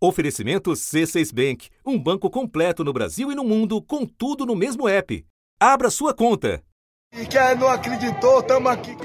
Oferecimento C6 Bank, um banco completo no Brasil e no mundo, com tudo no mesmo app. Abra sua conta. E quem não acreditou, estamos aqui.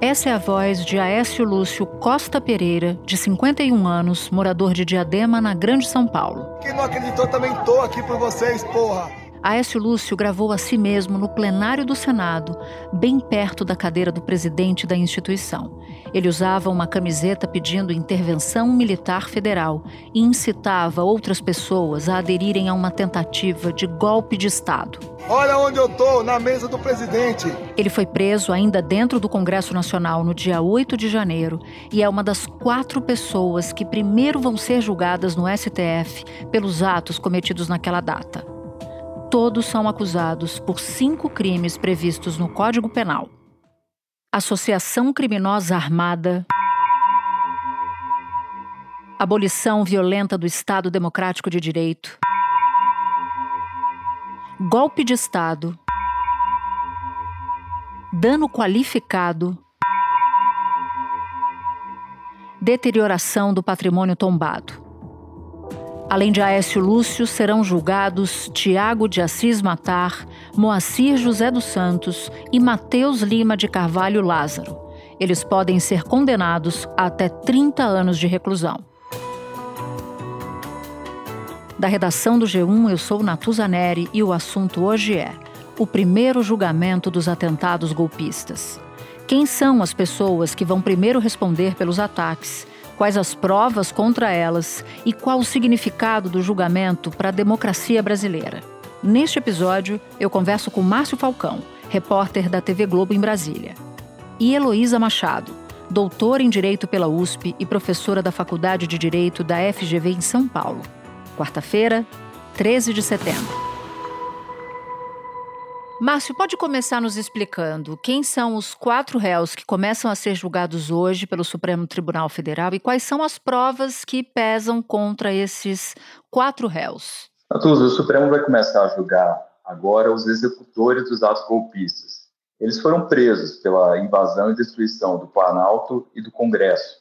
Essa é a voz de Aécio Lúcio Costa Pereira, de 51 anos, morador de Diadema, na Grande São Paulo. Quem não acreditou também tô aqui por vocês, porra. Aécio Lúcio gravou a si mesmo no plenário do Senado, bem perto da cadeira do presidente da instituição. Ele usava uma camiseta pedindo intervenção militar federal e incitava outras pessoas a aderirem a uma tentativa de golpe de Estado. Olha onde eu tô, na mesa do presidente. Ele foi preso ainda dentro do Congresso Nacional no dia 8 de janeiro e é uma das quatro pessoas que primeiro vão ser julgadas no STF pelos atos cometidos naquela data. Todos são acusados por cinco crimes previstos no Código Penal: associação criminosa armada, abolição violenta do Estado Democrático de Direito, golpe de Estado, dano qualificado, deterioração do patrimônio tombado. Além de Aécio Lúcio, serão julgados Tiago de Assis Matar, Moacir José dos Santos e Mateus Lima de Carvalho Lázaro. Eles podem ser condenados a até 30 anos de reclusão. Da redação do G1, eu sou Natuza Neri e o assunto hoje é o primeiro julgamento dos atentados golpistas. Quem são as pessoas que vão primeiro responder pelos ataques? Quais as provas contra elas e qual o significado do julgamento para a democracia brasileira. Neste episódio, eu converso com Márcio Falcão, repórter da TV Globo em Brasília, e Heloísa Machado, doutora em Direito pela USP e professora da Faculdade de Direito da FGV em São Paulo. Quarta-feira, 13 de setembro. Márcio, pode começar nos explicando quem são os quatro réus que começam a ser julgados hoje pelo Supremo Tribunal Federal e quais são as provas que pesam contra esses quatro réus? Natuza, o Supremo vai começar a julgar agora os executores dos atos golpistas. Eles foram presos pela invasão e destruição do Planalto e do Congresso.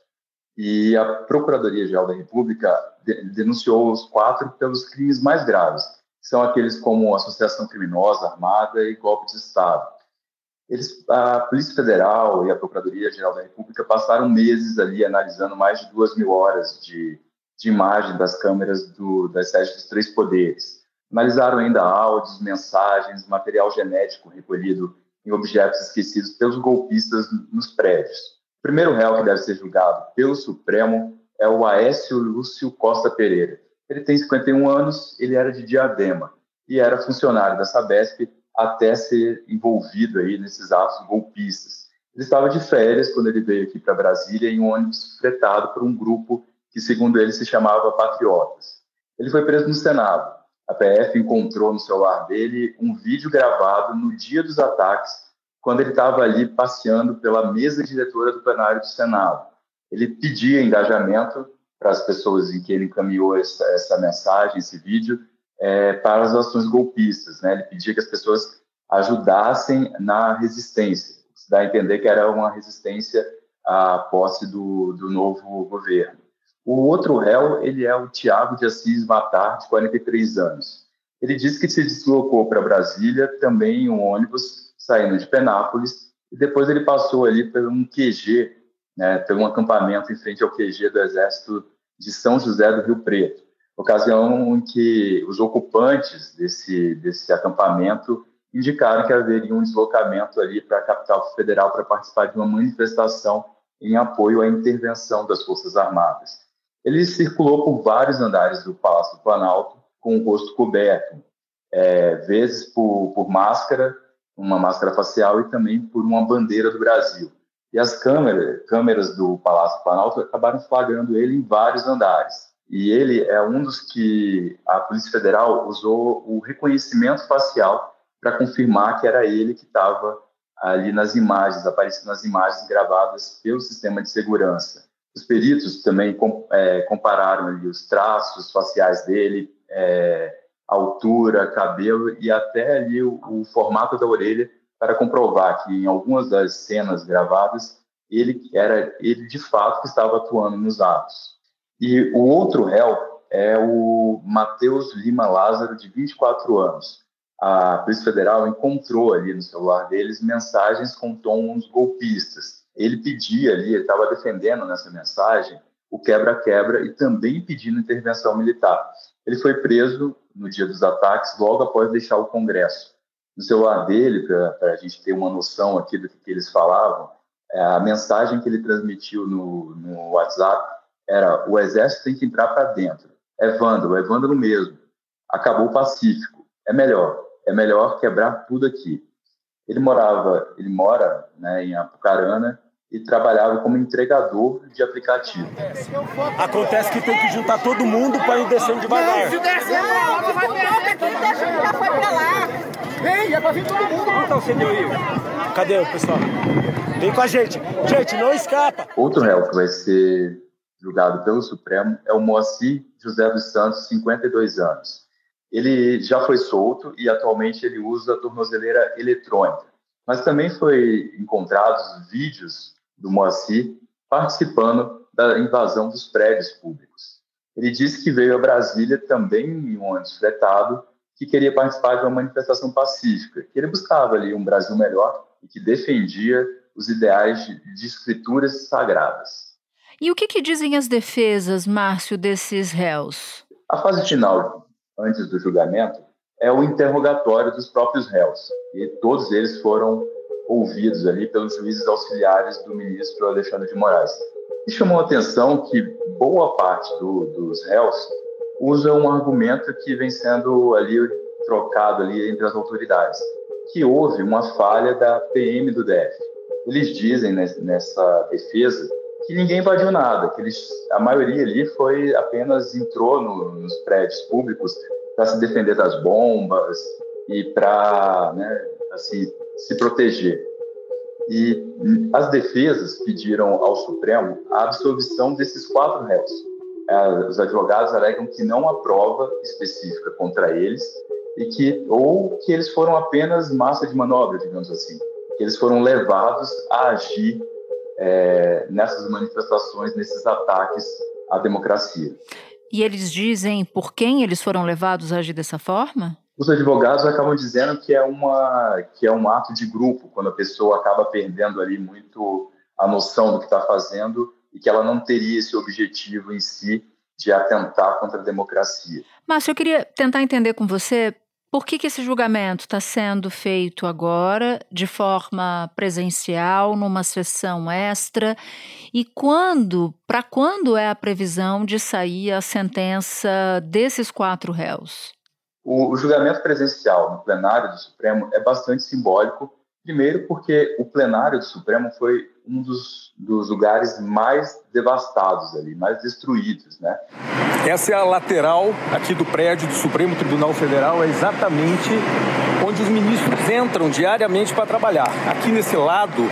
E a Procuradoria-Geral da República denunciou os quatro pelos crimes mais graves, são aqueles como associação criminosa, armada e golpe de Estado. Eles, a Polícia Federal e a Procuradoria-Geral da República passaram meses ali analisando mais de duas mil horas de, de imagem das câmeras do, das sedes dos três poderes. Analisaram ainda áudios, mensagens, material genético recolhido em objetos esquecidos pelos golpistas nos prédios. O primeiro réu que deve ser julgado pelo Supremo é o Aécio Lúcio Costa Pereira, ele tem 51 anos, ele era de Diadema e era funcionário da Sabesp até ser envolvido aí nesses atos golpistas. Ele estava de férias quando ele veio aqui para Brasília em um ônibus fretado por um grupo que, segundo ele, se chamava Patriotas. Ele foi preso no Senado. A PF encontrou no celular dele um vídeo gravado no dia dos ataques, quando ele estava ali passeando pela mesa diretora do plenário do Senado. Ele pedia engajamento para as pessoas em que ele encaminhou essa, essa mensagem, esse vídeo, é, para as ações golpistas. Né? Ele pedia que as pessoas ajudassem na resistência. Se dá a entender que era uma resistência à posse do, do novo governo. O outro réu, ele é o Tiago de Assis Matar, de 43 anos. Ele disse que se deslocou para Brasília também em um ônibus saindo de Penápolis e depois ele passou ali por um QG né, pelo acampamento em frente ao QG do Exército de São José do Rio Preto, ocasião em que os ocupantes desse, desse acampamento indicaram que haveria um deslocamento ali para a capital federal para participar de uma manifestação em apoio à intervenção das Forças Armadas. Ele circulou por vários andares do Palácio do Planalto com o rosto coberto, é, vezes por, por máscara, uma máscara facial e também por uma bandeira do Brasil. E as câmeras, câmeras do Palácio Planalto acabaram flagrando ele em vários andares. E ele é um dos que a Polícia Federal usou o reconhecimento facial para confirmar que era ele que estava ali nas imagens, aparecendo nas imagens gravadas pelo sistema de segurança. Os peritos também é, compararam ali os traços faciais dele, é, altura, cabelo e até ali o, o formato da orelha para comprovar que em algumas das cenas gravadas ele era ele de fato que estava atuando nos atos. E o outro réu é o Matheus Lima Lázaro, de 24 anos. A Polícia Federal encontrou ali no celular deles mensagens com tons golpistas. Ele pedia ali, ele estava defendendo nessa mensagem o quebra-quebra e também pedindo intervenção militar. Ele foi preso no dia dos ataques, logo após deixar o Congresso. No celular dele, para a gente ter uma noção aqui do que, que eles falavam, é, a mensagem que ele transmitiu no, no WhatsApp era: o exército tem que entrar para dentro. É vândalo, é vândalo mesmo. Acabou o pacífico. É melhor, é melhor quebrar tudo aqui. Ele morava, ele mora né, em Apucarana e trabalhava como entregador de aplicativo. Acontece que tem que juntar todo mundo para ir descendo devagar. Se descer, não vai perder aqui, deixa já foi pra lá. Vem, é pra vir todo mundo. Onde tá o senhorio? Cadê o pessoal? Vem com a gente. Gente, não escapa. Outro réu que vai ser julgado pelo Supremo é o Moacir José dos Santos, 52 anos. Ele já foi solto e atualmente ele usa a tornozeleira eletrônica. Mas também foi encontrados vídeos do Moacir participando da invasão dos prédios públicos. Ele disse que veio a Brasília também em um ônibus fretado, que queria participar de uma manifestação pacífica, que ele buscava ali um Brasil melhor e que defendia os ideais de, de escrituras sagradas. E o que, que dizem as defesas, Márcio, desses réus? A fase final, antes do julgamento, é o interrogatório dos próprios réus. E todos eles foram ouvidos ali pelos juízes auxiliares do ministro Alexandre de Moraes. E chamou a atenção que boa parte do, dos réus usa um argumento que vem sendo ali trocado ali entre as autoridades, que houve uma falha da PM do DF. Eles dizem nessa defesa que ninguém invadiu nada, que eles, a maioria ali foi apenas entrou no, nos prédios públicos para se defender das bombas e para né, assim, se proteger. E as defesas pediram ao Supremo a absolvição desses quatro réus. É, os advogados alegam que não há prova específica contra eles e que ou que eles foram apenas massa de manobra, digamos assim, que eles foram levados a agir é, nessas manifestações, nesses ataques à democracia. E eles dizem por quem eles foram levados a agir dessa forma? Os advogados acabam dizendo que é uma que é um ato de grupo, quando a pessoa acaba perdendo ali muito a noção do que está fazendo e que ela não teria esse objetivo em si de atentar contra a democracia. Márcio, eu queria tentar entender com você por que, que esse julgamento está sendo feito agora, de forma presencial, numa sessão extra, e quando, para quando é a previsão de sair a sentença desses quatro réus? O, o julgamento presencial no plenário do Supremo é bastante simbólico, primeiro porque o plenário do Supremo foi um dos, dos lugares mais devastados ali, mais destruídos, né? Essa é a lateral aqui do prédio do Supremo Tribunal Federal, é exatamente onde os ministros entram diariamente para trabalhar. Aqui nesse lado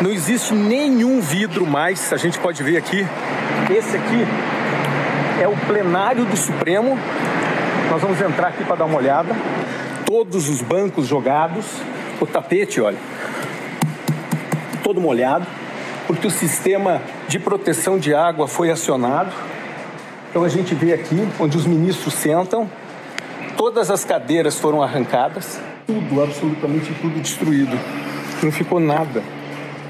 não existe nenhum vidro mais, a gente pode ver aqui. Esse aqui é o plenário do Supremo nós vamos entrar aqui para dar uma olhada. Todos os bancos jogados, o tapete, olha, todo molhado, porque o sistema de proteção de água foi acionado. Então a gente vê aqui onde os ministros sentam, todas as cadeiras foram arrancadas, tudo, absolutamente tudo destruído. Não ficou nada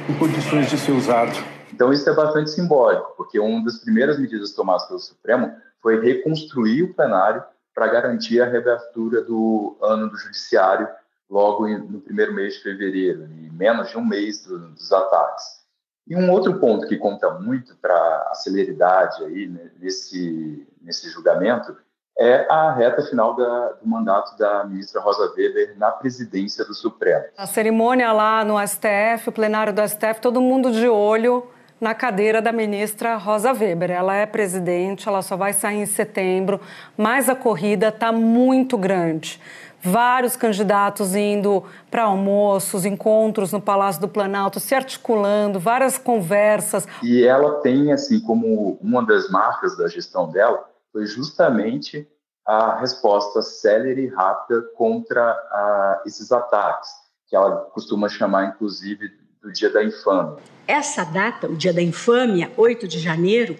em condições de ser usado. Então isso é bastante simbólico, porque uma das primeiras medidas tomadas pelo Supremo foi reconstruir o plenário para garantir a reabertura do ano do judiciário logo no primeiro mês de fevereiro, e menos de um mês do, dos ataques. E um outro ponto que conta muito para a celeridade aí né, nesse, nesse julgamento é a reta final da, do mandato da ministra Rosa Weber na presidência do Supremo. A cerimônia lá no STF, o plenário do STF, todo mundo de olho na cadeira da ministra Rosa Weber. Ela é presidente, ela só vai sair em setembro, mas a corrida está muito grande. Vários candidatos indo para almoços, encontros no Palácio do Planalto, se articulando, várias conversas. E ela tem, assim, como uma das marcas da gestão dela, foi justamente a resposta célere e rápida contra uh, esses ataques, que ela costuma chamar, inclusive, do Dia da Infâmia. Essa data, o Dia da Infâmia, 8 de janeiro,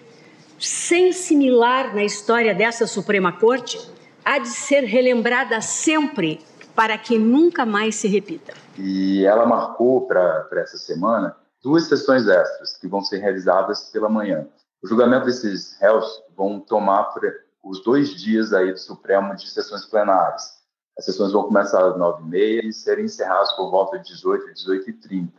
sem similar na história dessa Suprema Corte, há de ser relembrada sempre para que nunca mais se repita. E ela marcou para essa semana duas sessões extras que vão ser realizadas pela manhã. O julgamento desses réus vão tomar os dois dias aí do Supremo de sessões plenárias. As sessões vão começar às 9h30 e serem encerradas por volta de 18 e 18h30.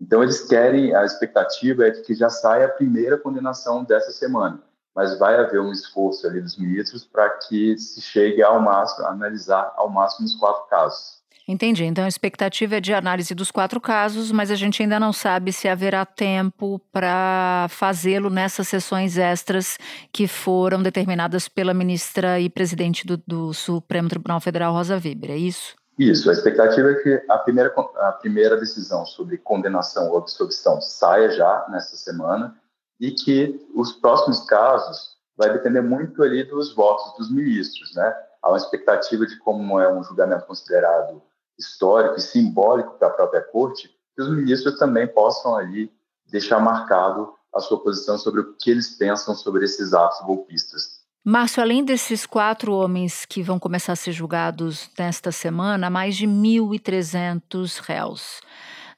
Então, eles querem, a expectativa é de que já saia a primeira condenação dessa semana, mas vai haver um esforço ali dos ministros para que se chegue ao máximo, a analisar ao máximo os quatro casos. Entendi. Então a expectativa é de análise dos quatro casos, mas a gente ainda não sabe se haverá tempo para fazê-lo nessas sessões extras que foram determinadas pela ministra e presidente do, do Supremo Tribunal Federal, Rosa Weber. É isso? Isso. A expectativa é que a primeira, a primeira decisão sobre condenação ou absolvição saia já nessa semana e que os próximos casos vai depender muito ali dos votos dos ministros, né? Há uma expectativa de como é um julgamento considerado histórico e simbólico para a própria corte, que os ministros também possam ali deixar marcado a sua posição sobre o que eles pensam sobre esses atos golpistas. Márcio, além desses quatro homens que vão começar a ser julgados nesta semana, mais de 1.300 réus.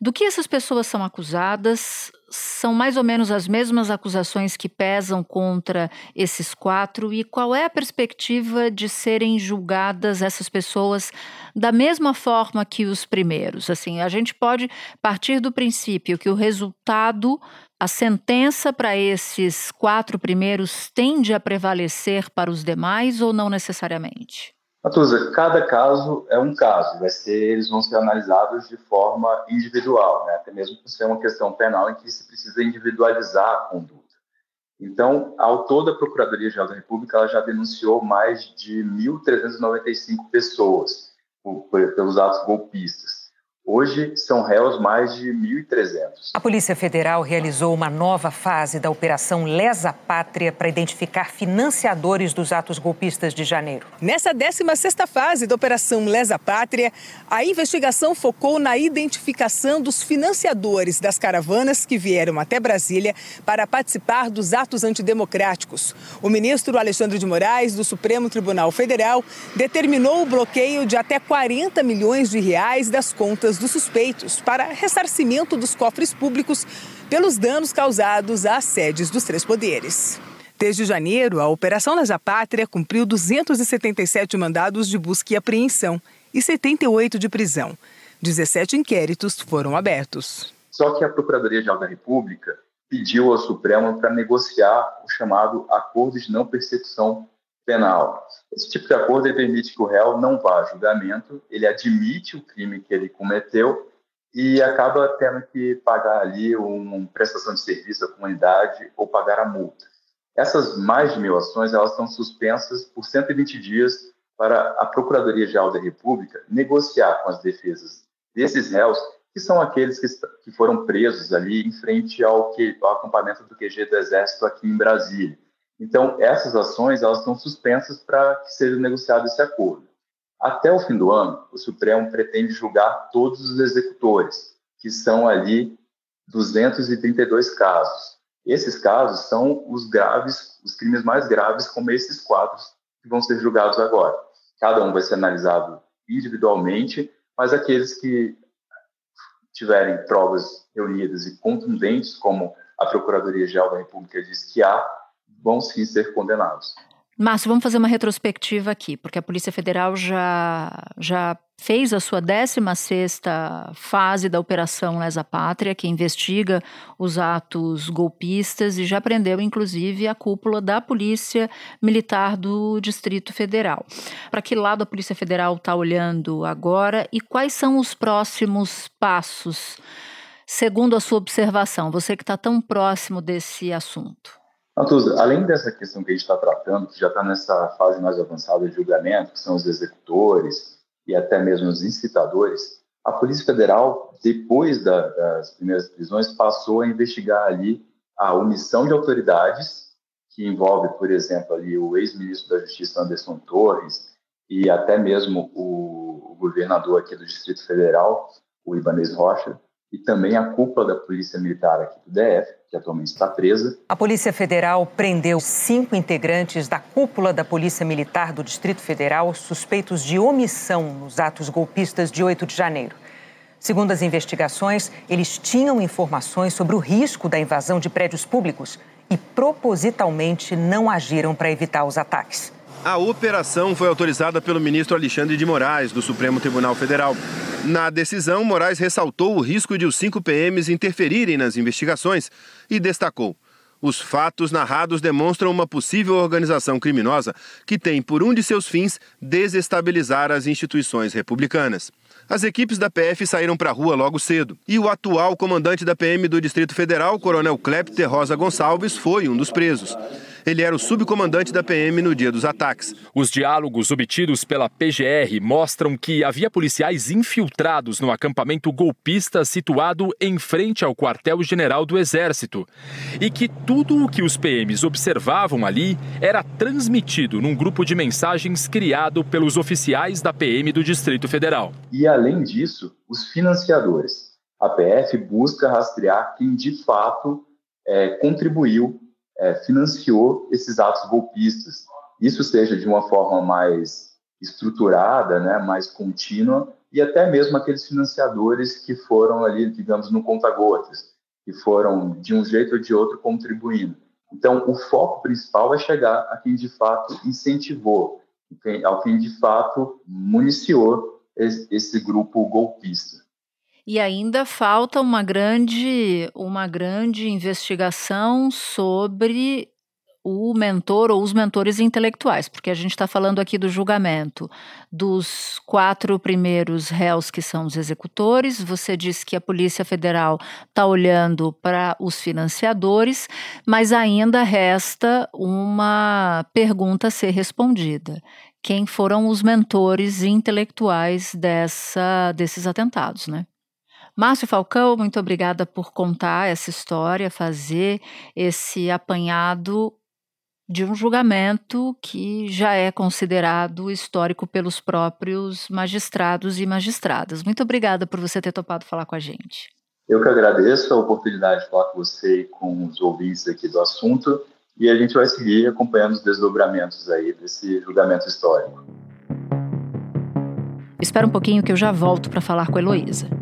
Do que essas pessoas são acusadas? São mais ou menos as mesmas acusações que pesam contra esses quatro? E qual é a perspectiva de serem julgadas essas pessoas da mesma forma que os primeiros? Assim, a gente pode partir do princípio que o resultado, a sentença para esses quatro primeiros tende a prevalecer para os demais ou não necessariamente? Natuza, cada caso é um caso, vai ser, eles vão ser analisados de forma individual, né? até mesmo por ser uma questão penal em que se precisa individualizar a conduta. Então, ao todo, a Procuradoria-Geral da República ela já denunciou mais de 1.395 pessoas por, por, pelos atos golpistas. Hoje são réus mais de 1.300. A Polícia Federal realizou uma nova fase da Operação Lesa Pátria para identificar financiadores dos atos golpistas de janeiro. Nessa 16ª fase da Operação Lesa Pátria, a investigação focou na identificação dos financiadores das caravanas que vieram até Brasília para participar dos atos antidemocráticos. O ministro Alexandre de Moraes, do Supremo Tribunal Federal, determinou o bloqueio de até 40 milhões de reais das contas dos suspeitos para ressarcimento dos cofres públicos pelos danos causados às sedes dos três poderes. Desde janeiro, a Operação Lesa Pátria cumpriu 277 mandados de busca e apreensão e 78 de prisão. 17 inquéritos foram abertos. Só que a Procuradoria-Geral da República pediu ao Supremo para negociar o chamado Acordo de Não Persecução penal. Esse tipo de acordo ele permite que o réu não vá a julgamento, ele admite o crime que ele cometeu e acaba tendo que pagar ali uma prestação de serviço à comunidade ou pagar a multa. Essas mais de mil ações elas estão suspensas por 120 dias para a Procuradoria-Geral da República negociar com as defesas desses réus, que são aqueles que, que foram presos ali em frente ao, que, ao acampamento do QG do Exército aqui em Brasília. Então, essas ações elas estão suspensas para que seja negociado esse acordo. Até o fim do ano, o Supremo pretende julgar todos os executores, que são ali 232 casos. Esses casos são os graves, os crimes mais graves, como esses quatro que vão ser julgados agora. Cada um vai ser analisado individualmente, mas aqueles que tiverem provas reunidas e contundentes, como a Procuradoria-Geral da República diz que há, vão sim ser condenados. Márcio, vamos fazer uma retrospectiva aqui, porque a Polícia Federal já, já fez a sua 16ª fase da Operação Lesa Pátria, que investiga os atos golpistas e já prendeu, inclusive, a cúpula da Polícia Militar do Distrito Federal. Para que lado a Polícia Federal está olhando agora e quais são os próximos passos, segundo a sua observação, você que está tão próximo desse assunto? Natuza, além dessa questão que a gente está tratando, que já está nessa fase mais avançada de julgamento, que são os executores e até mesmo os incitadores, a Polícia Federal, depois da, das primeiras prisões, passou a investigar ali a omissão de autoridades, que envolve, por exemplo, ali o ex-ministro da Justiça Anderson Torres e até mesmo o, o governador aqui do Distrito Federal, o Ibanez Rocha, e também a cúpula da Polícia Militar aqui do DF, que atualmente está presa. A Polícia Federal prendeu cinco integrantes da cúpula da Polícia Militar do Distrito Federal suspeitos de omissão nos atos golpistas de 8 de janeiro. Segundo as investigações, eles tinham informações sobre o risco da invasão de prédios públicos e propositalmente não agiram para evitar os ataques. A operação foi autorizada pelo ministro Alexandre de Moraes, do Supremo Tribunal Federal. Na decisão, Moraes ressaltou o risco de os cinco PMs interferirem nas investigações e destacou: os fatos narrados demonstram uma possível organização criminosa que tem por um de seus fins desestabilizar as instituições republicanas. As equipes da PF saíram para a rua logo cedo. E o atual comandante da PM do Distrito Federal, Coronel Clepter Rosa Gonçalves, foi um dos presos. Ele era o subcomandante da PM no dia dos ataques. Os diálogos obtidos pela PGR mostram que havia policiais infiltrados no acampamento golpista situado em frente ao quartel-general do Exército e que tudo o que os PMs observavam ali era transmitido num grupo de mensagens criado pelos oficiais da PM do Distrito Federal. E além disso, os financiadores. A PF busca rastrear quem de fato é, contribuiu é, financiou esses atos golpistas. Isso seja de uma forma mais estruturada, né, mais contínua, e até mesmo aqueles financiadores que foram ali, digamos, no conta-gotas, que foram de um jeito ou de outro contribuindo. Então, o foco principal é chegar a quem de fato incentivou, ao quem de fato municiou esse grupo golpista. E ainda falta uma grande, uma grande investigação sobre o mentor ou os mentores intelectuais, porque a gente está falando aqui do julgamento dos quatro primeiros réus que são os executores. Você disse que a Polícia Federal está olhando para os financiadores, mas ainda resta uma pergunta a ser respondida. Quem foram os mentores intelectuais dessa, desses atentados, né? Márcio Falcão, muito obrigada por contar essa história, fazer esse apanhado de um julgamento que já é considerado histórico pelos próprios magistrados e magistradas. Muito obrigada por você ter topado falar com a gente. Eu que agradeço a oportunidade de falar com você e com os ouvintes aqui do assunto e a gente vai seguir acompanhando os desdobramentos aí desse julgamento histórico. Espera um pouquinho que eu já volto para falar com a Heloísa.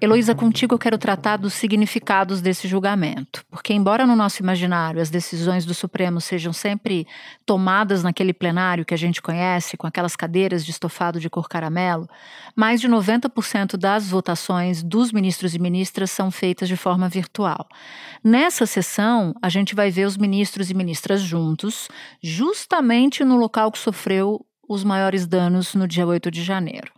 Heloísa, contigo eu quero tratar dos significados desse julgamento, porque, embora no nosso imaginário as decisões do Supremo sejam sempre tomadas naquele plenário que a gente conhece, com aquelas cadeiras de estofado de cor caramelo, mais de 90% das votações dos ministros e ministras são feitas de forma virtual. Nessa sessão, a gente vai ver os ministros e ministras juntos, justamente no local que sofreu os maiores danos no dia 8 de janeiro.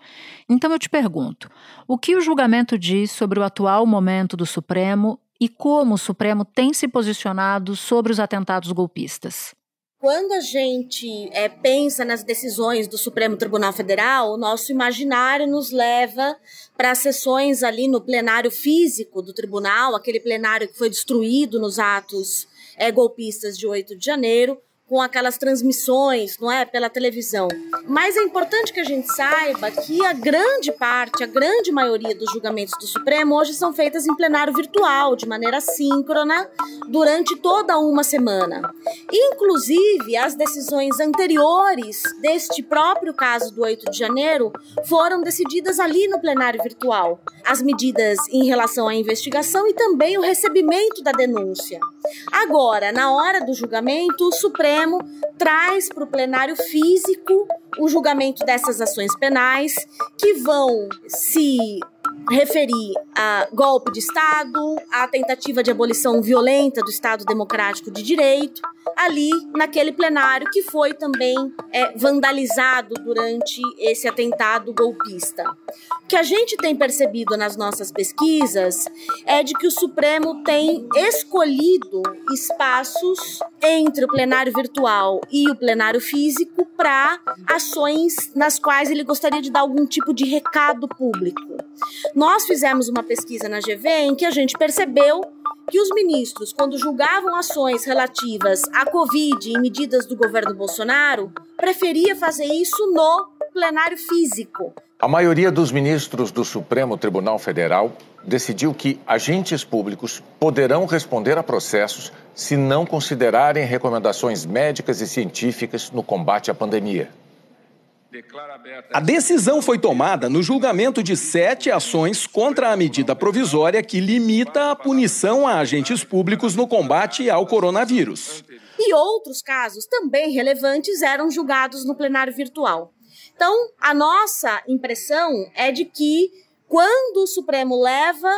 Então eu te pergunto: o que o julgamento diz sobre o atual momento do Supremo e como o Supremo tem se posicionado sobre os atentados golpistas? Quando a gente é, pensa nas decisões do Supremo Tribunal Federal, o nosso imaginário nos leva para sessões ali no plenário físico do tribunal, aquele plenário que foi destruído nos atos é, golpistas de 8 de janeiro, com aquelas transmissões, não é, pela televisão. Mas é importante que a gente saiba que a grande parte, a grande maioria dos julgamentos do Supremo hoje são feitas em plenário virtual, de maneira síncrona, durante toda uma semana. Inclusive, as decisões anteriores deste próprio caso do 8 de janeiro foram decididas ali no plenário virtual. As medidas em relação à investigação e também o recebimento da denúncia. Agora, na hora do julgamento, o Supremo traz para o plenário físico o julgamento dessas ações penais que vão se referi a golpe de Estado, a tentativa de abolição violenta do Estado Democrático de Direito, ali naquele plenário que foi também é, vandalizado durante esse atentado golpista. O que a gente tem percebido nas nossas pesquisas é de que o Supremo tem escolhido espaços entre o plenário virtual e o plenário físico para ações nas quais ele gostaria de dar algum tipo de recado público. Nós fizemos uma pesquisa na GV em que a gente percebeu que os ministros, quando julgavam ações relativas à Covid e medidas do governo Bolsonaro, preferia fazer isso no plenário físico. A maioria dos ministros do Supremo Tribunal Federal decidiu que agentes públicos poderão responder a processos se não considerarem recomendações médicas e científicas no combate à pandemia. A decisão foi tomada no julgamento de sete ações contra a medida provisória que limita a punição a agentes públicos no combate ao coronavírus. E outros casos também relevantes eram julgados no plenário virtual. Então, a nossa impressão é de que quando o Supremo leva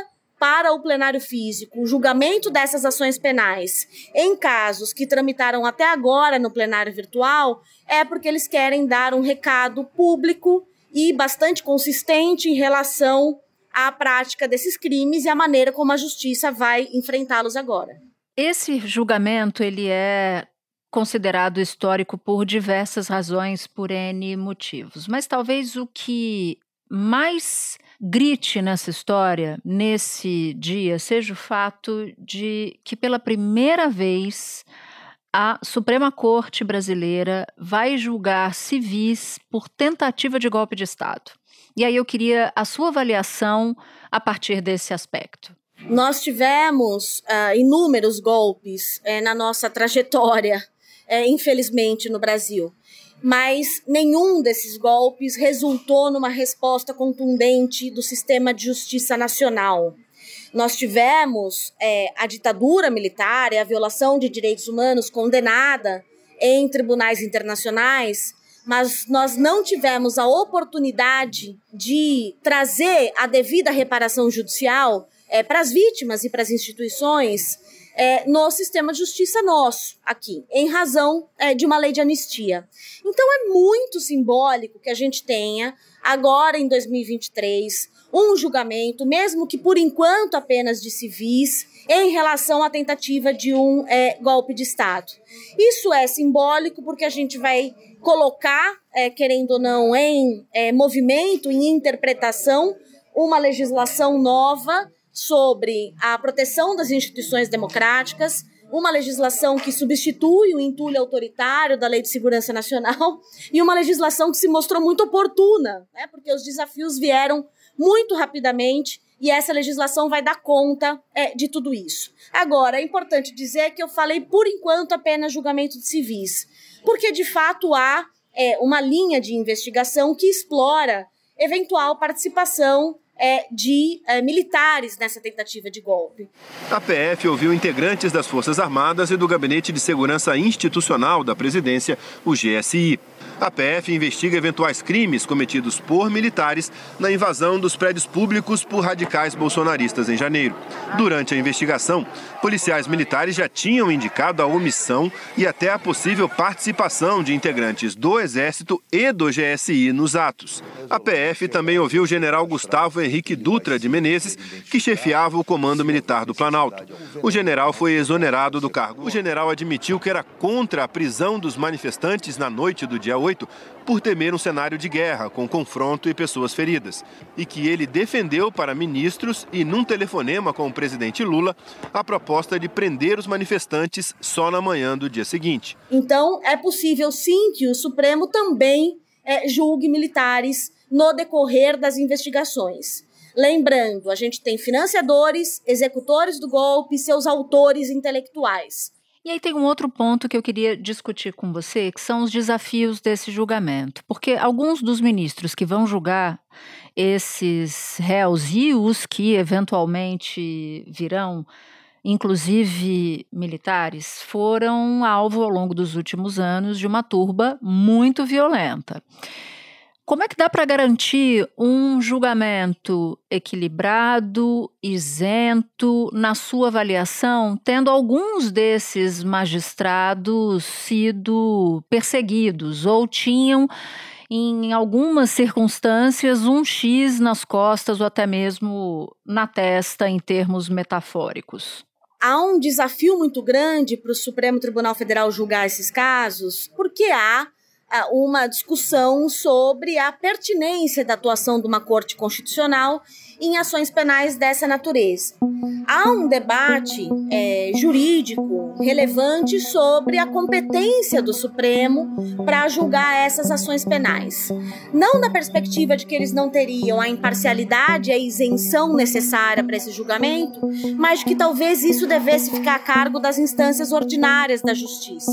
para o plenário físico o julgamento dessas ações penais em casos que tramitaram até agora no plenário virtual, é porque eles querem dar um recado público e bastante consistente em relação à prática desses crimes e à maneira como a justiça vai enfrentá-los agora. Esse julgamento ele é considerado histórico por diversas razões, por N motivos. Mas talvez o que mais grite nessa história, nesse dia, seja o fato de que pela primeira vez a Suprema Corte brasileira vai julgar civis por tentativa de golpe de Estado. E aí eu queria a sua avaliação a partir desse aspecto. Nós tivemos uh, inúmeros golpes uh, na nossa trajetória, uh, infelizmente, no Brasil mas nenhum desses golpes resultou numa resposta contundente do sistema de justiça nacional. Nós tivemos é, a ditadura militar e a violação de direitos humanos condenada em tribunais internacionais, mas nós não tivemos a oportunidade de trazer a devida reparação judicial é, para as vítimas e para as instituições é, no sistema de justiça nosso, aqui, em razão é, de uma lei de anistia. Então é muito simbólico que a gente tenha, agora em 2023, um julgamento, mesmo que por enquanto apenas de civis, em relação à tentativa de um é, golpe de Estado. Isso é simbólico porque a gente vai colocar, é, querendo ou não, em é, movimento, em interpretação, uma legislação nova sobre a proteção das instituições democráticas, uma legislação que substitui o entulho autoritário da Lei de Segurança Nacional e uma legislação que se mostrou muito oportuna, né, porque os desafios vieram muito rapidamente e essa legislação vai dar conta é, de tudo isso. Agora, é importante dizer que eu falei, por enquanto, apenas julgamento de civis, porque de fato há é, uma linha de investigação que explora eventual participação é, de é, militares nessa tentativa de golpe. A PF ouviu integrantes das Forças Armadas e do Gabinete de Segurança Institucional da Presidência, o GSI. A PF investiga eventuais crimes cometidos por militares na invasão dos prédios públicos por radicais bolsonaristas em janeiro. Durante a investigação, policiais militares já tinham indicado a omissão e até a possível participação de integrantes do Exército e do GSI nos atos. A PF também ouviu o general Gustavo Henrique Dutra de Menezes, que chefiava o Comando Militar do Planalto. O general foi exonerado do cargo. O general admitiu que era contra a prisão dos manifestantes na noite do dia 8 por temer um cenário de guerra, com confronto e pessoas feridas, e que ele defendeu para ministros e num telefonema com o presidente Lula a proposta de prender os manifestantes só na manhã do dia seguinte. Então, é possível sim que o Supremo também é, julgue militares no decorrer das investigações. Lembrando, a gente tem financiadores, executores do golpe, seus autores intelectuais. E aí tem um outro ponto que eu queria discutir com você, que são os desafios desse julgamento. Porque alguns dos ministros que vão julgar esses réus e os que eventualmente virão, inclusive militares, foram alvo ao longo dos últimos anos de uma turba muito violenta. Como é que dá para garantir um julgamento equilibrado, isento, na sua avaliação, tendo alguns desses magistrados sido perseguidos ou tinham, em algumas circunstâncias, um X nas costas ou até mesmo na testa, em termos metafóricos? há um desafio muito grande para o Supremo Tribunal Federal julgar esses casos, porque há uma discussão sobre a pertinência da atuação de uma Corte Constitucional em ações penais dessa natureza. Há um debate é, jurídico relevante sobre a competência do Supremo para julgar essas ações penais. Não na perspectiva de que eles não teriam a imparcialidade a isenção necessária para esse julgamento, mas de que talvez isso devesse ficar a cargo das instâncias ordinárias da justiça.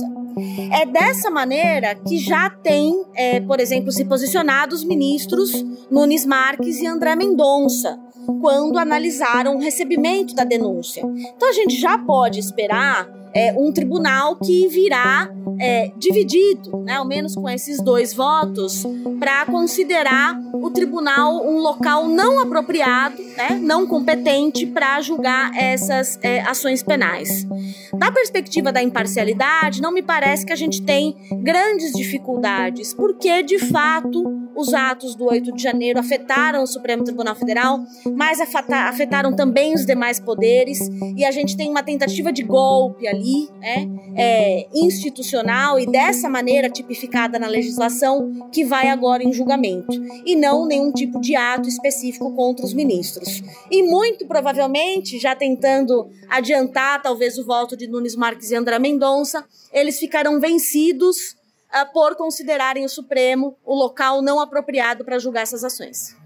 É dessa maneira que já tem, é, por exemplo, se posicionado os ministros Nunes Marques e André Mendonça quando analisaram o recebimento da denúncia. Então a gente já pode esperar é, um tribunal que virá é, dividido, né, ao menos com esses dois votos, para considerar o tribunal um local não apropriado, né, não competente para julgar essas é, ações penais. Da perspectiva da imparcialidade, não me parece que a gente tem grandes dificuldades, porque de fato os atos do 8 de janeiro afetaram o Supremo Tribunal Federal, mas afetaram também os demais poderes, e a gente tem uma tentativa de golpe ali, né, é, institucional e dessa maneira tipificada na legislação, que vai agora em julgamento, e não nenhum tipo de ato específico contra os ministros. E muito provavelmente, já tentando adiantar talvez o voto de Nunes Marques e André Mendonça, eles ficarão vencidos uh, por considerarem o Supremo o local não apropriado para julgar essas ações.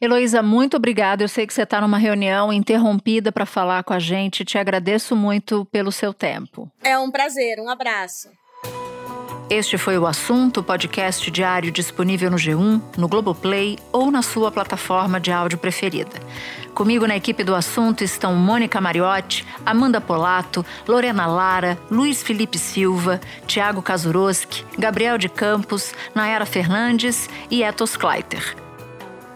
Heloísa, muito obrigada. Eu sei que você está numa reunião interrompida para falar com a gente. Te agradeço muito pelo seu tempo. É um prazer. Um abraço. Este foi o assunto, podcast diário disponível no G1, no Globoplay ou na sua plataforma de áudio preferida. Comigo na equipe do assunto estão Mônica Mariotti, Amanda Polato, Lorena Lara, Luiz Felipe Silva, Tiago Kazuroski, Gabriel de Campos, Nayara Fernandes e Etos Kleiter.